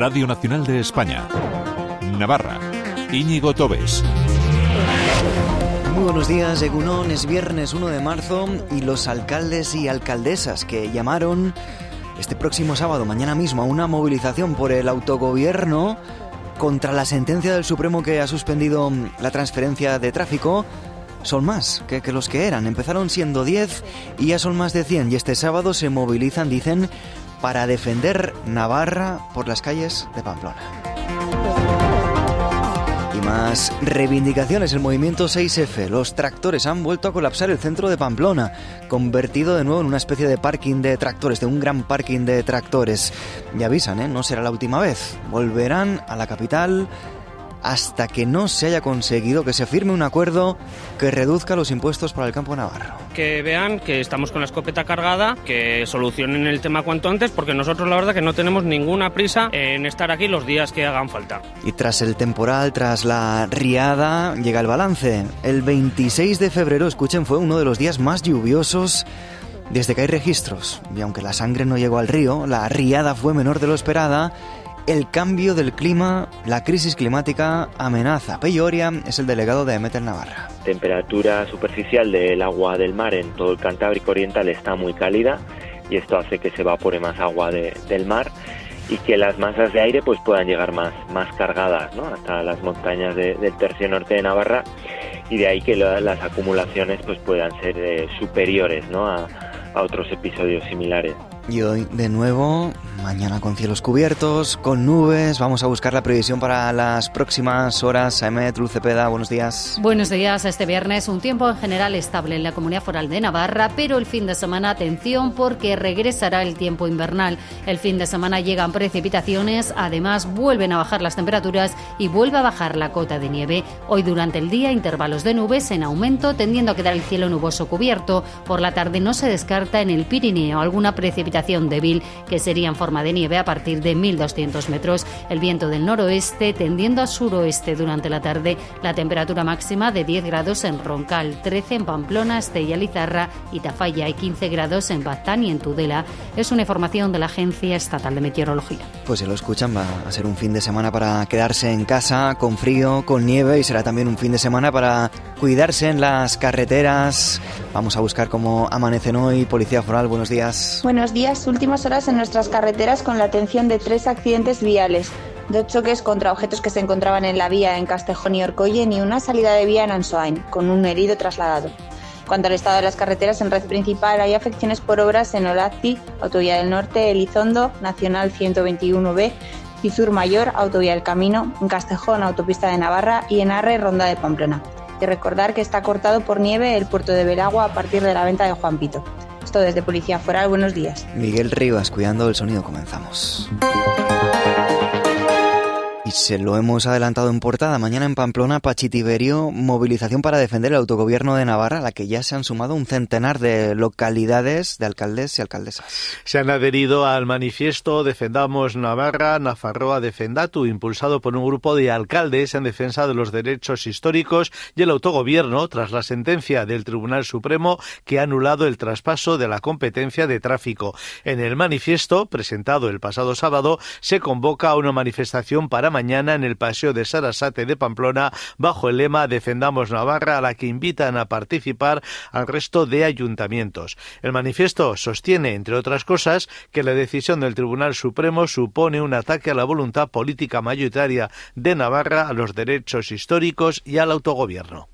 Radio Nacional de España. Navarra. Íñigo Tobes. Muy buenos días, Egunón. Es viernes 1 de marzo y los alcaldes y alcaldesas que llamaron este próximo sábado, mañana mismo, a una movilización por el autogobierno contra la sentencia del Supremo que ha suspendido la transferencia de tráfico son más que, los que eran. Empezaron siendo 10 y ya son más de 100 y este sábado se movilizan, dicen, para defender Navarra por las calles de Pamplona. Y más reivindicaciones. El movimiento 6F. Los tractores han vuelto a colapsar el centro de Pamplona, convertido de nuevo en una especie de parking de tractores, de un gran parking de tractores. Y avisan, ¿eh? No será la última vez. Volverán a la capital hasta que no se haya conseguido que se firme un acuerdo que reduzca los impuestos para el campo navarro. Que vean que estamos con la escopeta cargada, que solucionen el tema cuanto antes, porque nosotros la verdad que no tenemos ninguna prisa en estar aquí los días que hagan falta. Y tras el temporal, tras la riada, llega el balance. El 26 de febrero, escuchen, fue uno de los días más lluviosos desde que hay registros. Y aunque la sangre no llegó al río, la riada fue menor de lo esperada el cambio del clima, la crisis climática amenaza. Peyoria es el delegado de Emeter Navarra. Temperatura superficial del agua del mar en todo el Cantábrico Oriental está muy cálida y esto hace que se evapore más agua de, del mar y que las masas de aire pues puedan llegar más, más cargadas ¿no? hasta las montañas de, del tercio norte de Navarra y de ahí que la, las acumulaciones pues puedan ser eh, superiores ¿no? a otros episodios similares. Y hoy de nuevo, mañana con cielos cubiertos, con nubes. Vamos a buscar la previsión para las próximas horas. Aemet, Cepeda, buenos días. Buenos días. Este viernes un tiempo en general estable en la comunidad foral de Navarra, pero el fin de semana atención porque regresará el tiempo invernal. El fin de semana llegan precipitaciones, además vuelven a bajar las temperaturas y vuelve a bajar la cota de nieve. Hoy durante el día intervalos de nubes en aumento, tendiendo a quedar el cielo nuboso cubierto. Por la tarde no se descarta en el Pirineo alguna precipitación débil que sería en forma de nieve a partir de 1.200 metros. El viento del noroeste tendiendo a suroeste durante la tarde. La temperatura máxima de 10 grados en Roncal, 13 en Pamplona, Estella Lizarra y Tafalla y 15 grados en Baztán y en Tudela. Es una información de la Agencia Estatal de Meteorología. Pues si lo escuchan, va a ser un fin de semana para quedarse en casa con frío, con nieve y será también un fin de semana para cuidarse en las carreteras. Vamos a buscar cómo amanecen hoy. Policía Foral, buenos días. Buenos días últimas horas en nuestras carreteras con la atención de tres accidentes viales, dos choques contra objetos que se encontraban en la vía en Castejón y Orcoyen y una salida de vía en Ansoain, con un herido trasladado. Cuanto al estado de las carreteras en red principal, hay afecciones por obras en Olazzi, Autovía del Norte, Elizondo, Nacional 121B, Cizur Mayor, Autovía del Camino, en Castejón, Autopista de Navarra y en Arre, Ronda de Pamplona. Y recordar que está cortado por nieve el puerto de Belagua a partir de la venta de Juan Pito. Esto desde Policía Foral, buenos días. Miguel Rivas, cuidando del sonido, comenzamos. Y se lo hemos adelantado en portada. Mañana en Pamplona, Pachitiberio, movilización para defender el autogobierno de Navarra, a la que ya se han sumado un centenar de localidades de alcaldes y alcaldesas. Se han adherido al manifiesto Defendamos Navarra, Nafarroa Defendatu, impulsado por un grupo de alcaldes en defensa de los derechos históricos y el autogobierno, tras la sentencia del Tribunal Supremo que ha anulado el traspaso de la competencia de tráfico. En el manifiesto, presentado el pasado sábado, se convoca una manifestación para mañana en el Paseo de Sarasate de Pamplona bajo el lema Defendamos Navarra, a la que invitan a participar al resto de ayuntamientos. El manifiesto sostiene, entre otras cosas, que la decisión del Tribunal Supremo supone un ataque a la voluntad política mayoritaria de Navarra, a los derechos históricos y al autogobierno.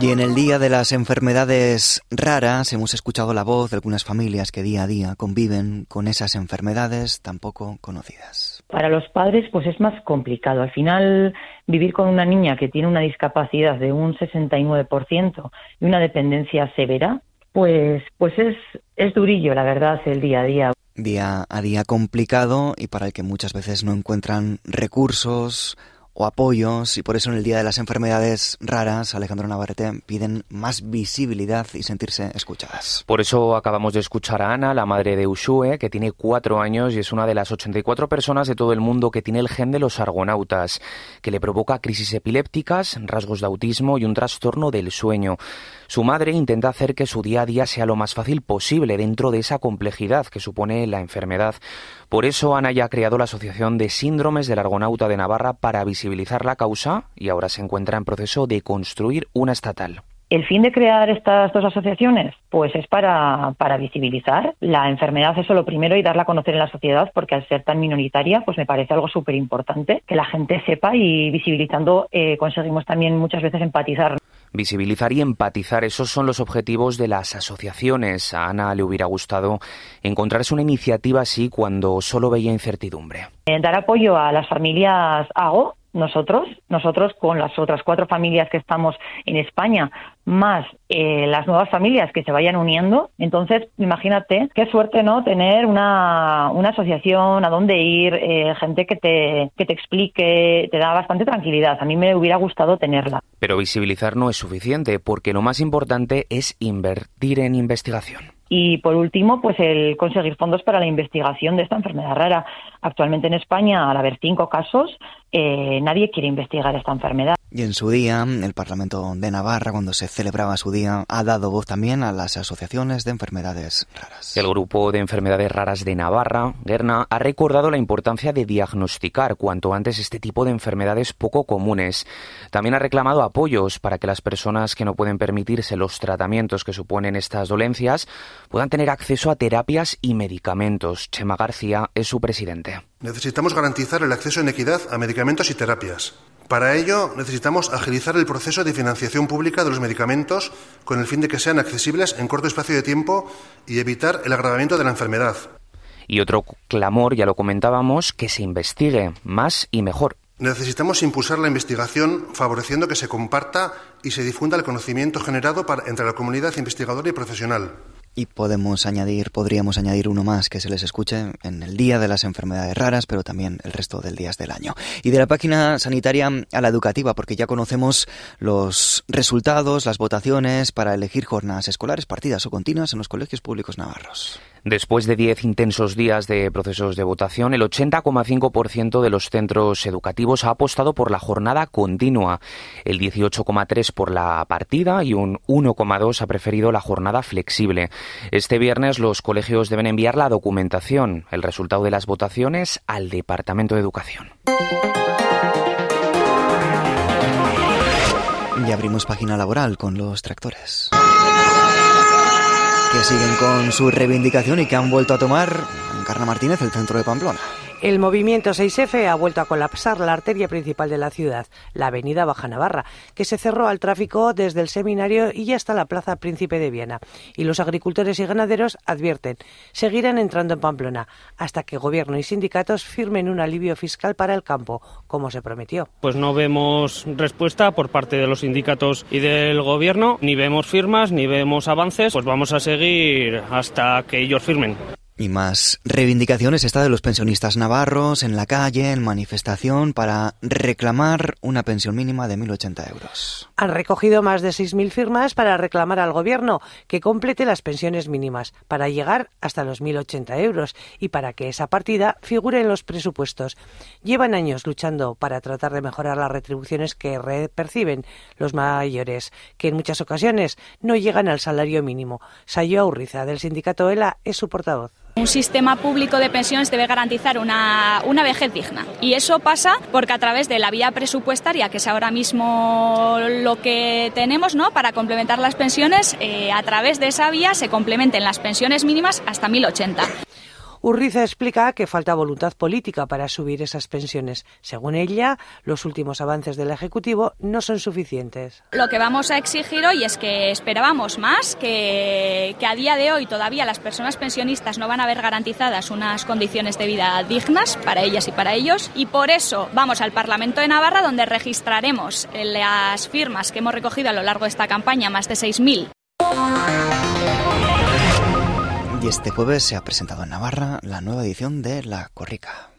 Y en el Día de las Enfermedades Raras hemos escuchado la voz de algunas familias que día a día conviven con esas enfermedades tan poco conocidas. Para los padres pues es más complicado. Al final vivir con una niña que tiene una discapacidad de un 69% y una dependencia severa, pues pues es es durillo, la verdad, el día a día. Día a día complicado y para el que muchas veces no encuentran recursos o apoyos y por eso en el Día de las Enfermedades Raras, Alejandro Navarrete, piden más visibilidad y sentirse escuchadas. Por eso acabamos de escuchar a Ana, la madre de Ushue, que tiene cuatro años y es una de las 84 personas de todo el mundo que tiene el gen de los argonautas, que le provoca crisis epilépticas, rasgos de autismo y un trastorno del sueño. Su madre intenta hacer que su día a día sea lo más fácil posible dentro de esa complejidad que supone la enfermedad. Por eso Ana ya ha creado la Asociación de Síndromes del Argonauta de Navarra para visibilizar la causa y ahora se encuentra en proceso de construir una estatal. El fin de crear estas dos asociaciones, pues es para, para, visibilizar la enfermedad, eso lo primero, y darla a conocer en la sociedad, porque al ser tan minoritaria, pues me parece algo súper importante que la gente sepa y visibilizando eh, conseguimos también muchas veces empatizar. Visibilizar y empatizar, esos son los objetivos de las asociaciones. A Ana le hubiera gustado encontrarse una iniciativa así cuando solo veía incertidumbre. Eh, dar apoyo a las familias hago nosotros, nosotros con las otras cuatro familias que estamos en España, más eh, las nuevas familias que se vayan uniendo. Entonces, imagínate qué suerte, ¿no? Tener una, una asociación, a dónde ir, eh, gente que te, que te explique, te da bastante tranquilidad. A mí me hubiera gustado tenerla. Pero visibilizar no es suficiente, porque lo más importante es invertir en investigación. Y por último, pues el conseguir fondos para la investigación de esta enfermedad rara. Actualmente en España, al haber cinco casos, eh, nadie quiere investigar esta enfermedad. Y en su día, el Parlamento de Navarra, cuando se celebraba su día, ha dado voz también a las asociaciones de enfermedades raras. El Grupo de Enfermedades Raras de Navarra, Gerna, ha recordado la importancia de diagnosticar cuanto antes este tipo de enfermedades poco comunes. También ha reclamado apoyos para que las personas que no pueden permitirse los tratamientos que suponen estas dolencias puedan tener acceso a terapias y medicamentos. Chema García es su presidente. Necesitamos garantizar el acceso en equidad a medicamentos y terapias. Para ello necesitamos agilizar el proceso de financiación pública de los medicamentos con el fin de que sean accesibles en corto espacio de tiempo y evitar el agravamiento de la enfermedad. Y otro clamor, ya lo comentábamos, que se investigue más y mejor. Necesitamos impulsar la investigación favoreciendo que se comparta y se difunda el conocimiento generado entre la comunidad investigadora y profesional. Y podemos añadir, podríamos añadir uno más que se les escuche en el día de las enfermedades raras, pero también el resto del días del año. Y de la página sanitaria a la educativa, porque ya conocemos los resultados, las votaciones para elegir jornadas escolares partidas o continuas en los colegios públicos navarros. Después de diez intensos días de procesos de votación, el 80,5% de los centros educativos ha apostado por la jornada continua, el 18,3% por la partida y un 1,2% ha preferido la jornada flexible. Este viernes los colegios deben enviar la documentación, el resultado de las votaciones, al Departamento de Educación. Y abrimos página laboral con los tractores que siguen con su reivindicación y que han vuelto a tomar Encarna Martínez el centro de Pamplona. El movimiento 6F ha vuelto a colapsar la arteria principal de la ciudad, la avenida Baja Navarra, que se cerró al tráfico desde el seminario y hasta la plaza Príncipe de Viena. Y los agricultores y ganaderos advierten, seguirán entrando en Pamplona hasta que gobierno y sindicatos firmen un alivio fiscal para el campo, como se prometió. Pues no vemos respuesta por parte de los sindicatos y del gobierno, ni vemos firmas, ni vemos avances, pues vamos a seguir hasta que ellos firmen. Y más reivindicaciones esta de los pensionistas navarros en la calle, en manifestación, para reclamar una pensión mínima de 1.080 euros. Han recogido más de 6.000 firmas para reclamar al Gobierno que complete las pensiones mínimas para llegar hasta los 1.080 euros y para que esa partida figure en los presupuestos. Llevan años luchando para tratar de mejorar las retribuciones que perciben los mayores, que en muchas ocasiones no llegan al salario mínimo. Sayo Aurriza, del sindicato ELA, es su portavoz. Un sistema público de pensiones debe garantizar una, una, vejez digna. Y eso pasa porque a través de la vía presupuestaria, que es ahora mismo lo que tenemos ¿no? para complementar las pensiones, eh, a través de esa vía se complementen las pensiones mínimas hasta 1080. Urriza explica que falta voluntad política para subir esas pensiones. Según ella, los últimos avances del Ejecutivo no son suficientes. Lo que vamos a exigir hoy es que esperábamos más, que, a día de hoy todavía las personas pensionistas no van a ver garantizadas unas condiciones de vida dignas para ellas y para ellos. Y por eso vamos al Parlamento de Navarra, donde registraremos las firmas que hemos recogido a lo largo de esta campaña, más de 6.000. Y este jueves se ha presentado en Navarra la nueva edición de La Corrica.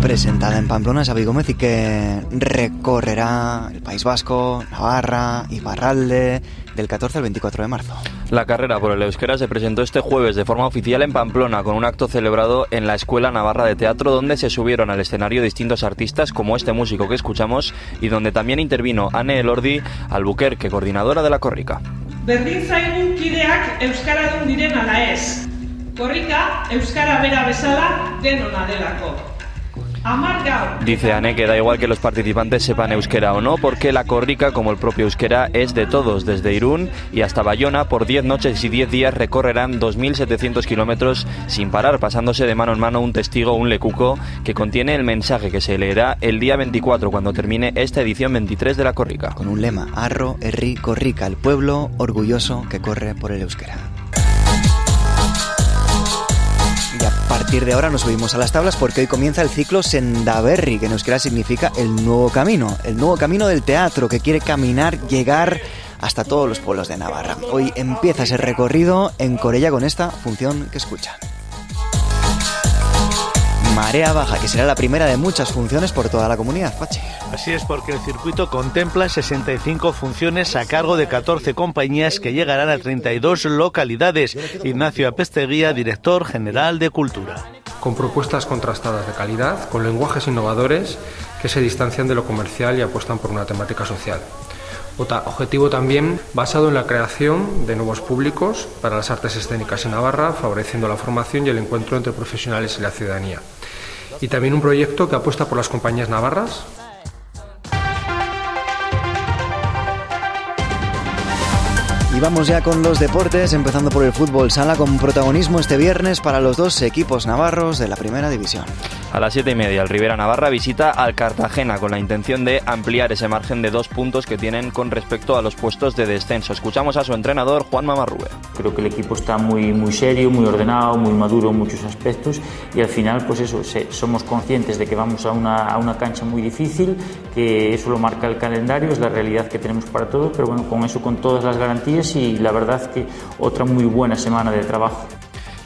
Presentada en Pamplona, Xavi Gómez y que recorrerá el País Vasco, Navarra, Ibarralde, del 14 al 24 de marzo. La carrera por el euskera se presentó este jueves de forma oficial en Pamplona con un acto celebrado en la Escuela Navarra de Teatro donde se subieron al escenario distintos artistas como este músico que escuchamos y donde también intervino Anne Elordi Albuquerque, coordinadora de la Corrica. Berdin zaigu kideak euskaradun diren ala ez. Korrika euskara bera bezala denona delako. Dice Ane que da igual que los participantes sepan euskera o no, porque la corrica, como el propio euskera, es de todos. Desde Irún y hasta Bayona, por 10 noches y 10 días recorrerán 2.700 kilómetros sin parar, pasándose de mano en mano un testigo, un lecuco, que contiene el mensaje que se leerá el día 24 cuando termine esta edición 23 de la corrica. Con un lema, Arro, Erri, Corrica, el pueblo orgulloso que corre por el euskera. Partir de ahora nos subimos a las tablas porque hoy comienza el ciclo Sendaberri, que en euskera significa el nuevo camino, el nuevo camino del teatro que quiere caminar, llegar hasta todos los pueblos de Navarra. Hoy empieza ese recorrido en Corella con esta función que escuchan. Marea Baja, que será la primera de muchas funciones por toda la comunidad, Pachi. Así es, porque el circuito contempla 65 funciones a cargo de 14 compañías que llegarán a 32 localidades. Ignacio Apesteguía, director general de Cultura. Con propuestas contrastadas de calidad, con lenguajes innovadores que se distancian de lo comercial y apuestan por una temática social. Objetivo también basado en la creación de nuevos públicos para las artes escénicas en Navarra, favoreciendo la formación y el encuentro entre profesionales y la ciudadanía. Y también un proyecto que apuesta por las compañías navarras, Y vamos ya con los deportes, empezando por el fútbol sala con protagonismo este viernes para los dos equipos navarros de la primera división. A las siete y media, el Rivera Navarra visita al Cartagena con la intención de ampliar ese margen de dos puntos que tienen con respecto a los puestos de descenso. Escuchamos a su entrenador, Juan Mamarrube. Creo que el equipo está muy, muy serio, muy ordenado, muy maduro en muchos aspectos y al final, pues eso, somos conscientes de que vamos a una, a una cancha muy difícil, que eso lo marca el calendario, es la realidad que tenemos para todos, pero bueno, con eso, con todas las garantías y la verdad que otra muy buena semana de trabajo.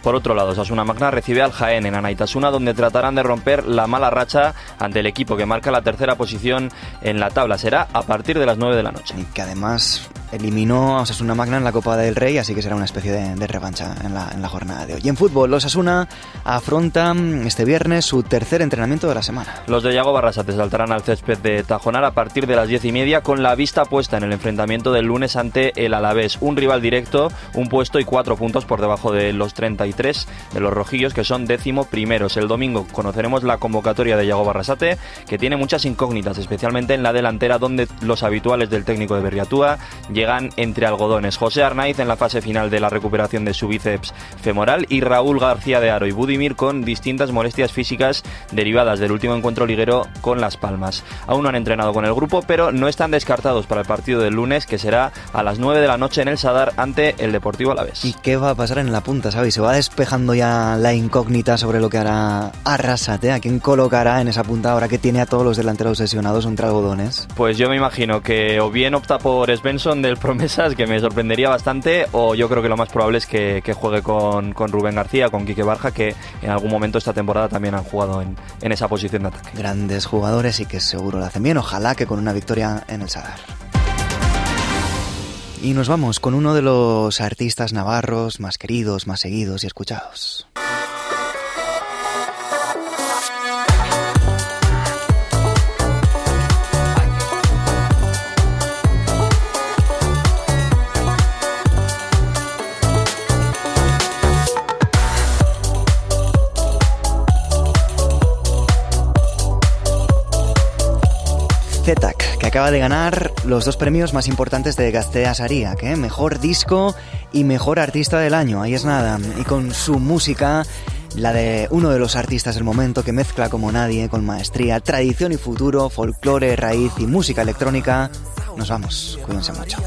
Por otro lado, Sasuna Magna recibe al Jaén en Anaitasuna, donde tratarán de romper la mala racha ante el equipo que marca la tercera posición en la tabla. Será a partir de las 9 de la noche. Y que además eliminó a Osasuna Magna en la Copa del Rey, así que será una especie de, revancha en la, jornada de hoy. Y en fútbol, los Osasuna afrontan este viernes su tercer entrenamiento de la semana. Los de Yago Barrasate saltarán al césped de Tajonar a partir de las 10 y media con la vista puesta en el enfrentamiento del lunes ante el Alavés. Un rival directo, un puesto y cuatro puntos por debajo de los 33 de los rojillos que son décimo primeros. El domingo conoceremos la convocatoria de Yago Barrasate que tiene muchas incógnitas, especialmente en la delantera donde los habituales del técnico de Berriatúa llegan entre algodones. José Arnaiz en la fase final de la recuperación de su bíceps femoral y Raúl García de Aro y Budimir con distintas molestias físicas derivadas del último encuentro liguero con Las Palmas. Aún no han entrenado con el grupo, pero no están descartados para el partido del lunes que será a las 9 de la noche en el Sadar ante el Deportivo Alavés. ¿Y qué va a pasar en la punta, ¿sabes? Se va despejando ya la incógnita sobre lo que hará Arrasate, a quién colocará en esa punta ahora que tiene a todos los delanteros sesionados entre algodones. Pues yo me imagino que o bien opta por Svensson del Promesas, que me sorprendería bastante, o yo creo que lo más probable es que, juegue con, con, Rubén García, con Quique Barja, que en algún momento esta temporada también han jugado en, en esa posición de ataque. Grandes jugadores y que seguro lo hacen bien, ojalá que con una victoria en el Sadar. Y nos vamos con uno de los artistas navarros más queridos, más seguidos y escuchados. Zetak, que acaba de ganar los dos premios más importantes de Gaztea Sariak, ¿eh? Mejor Disco y Mejor Artista del Año, ahí es nada. Y con su música, la de uno de los artistas del momento que mezcla como nadie, con maestría, tradición y futuro, folclore, raíz y música electrónica, nos vamos, cuídense mucho.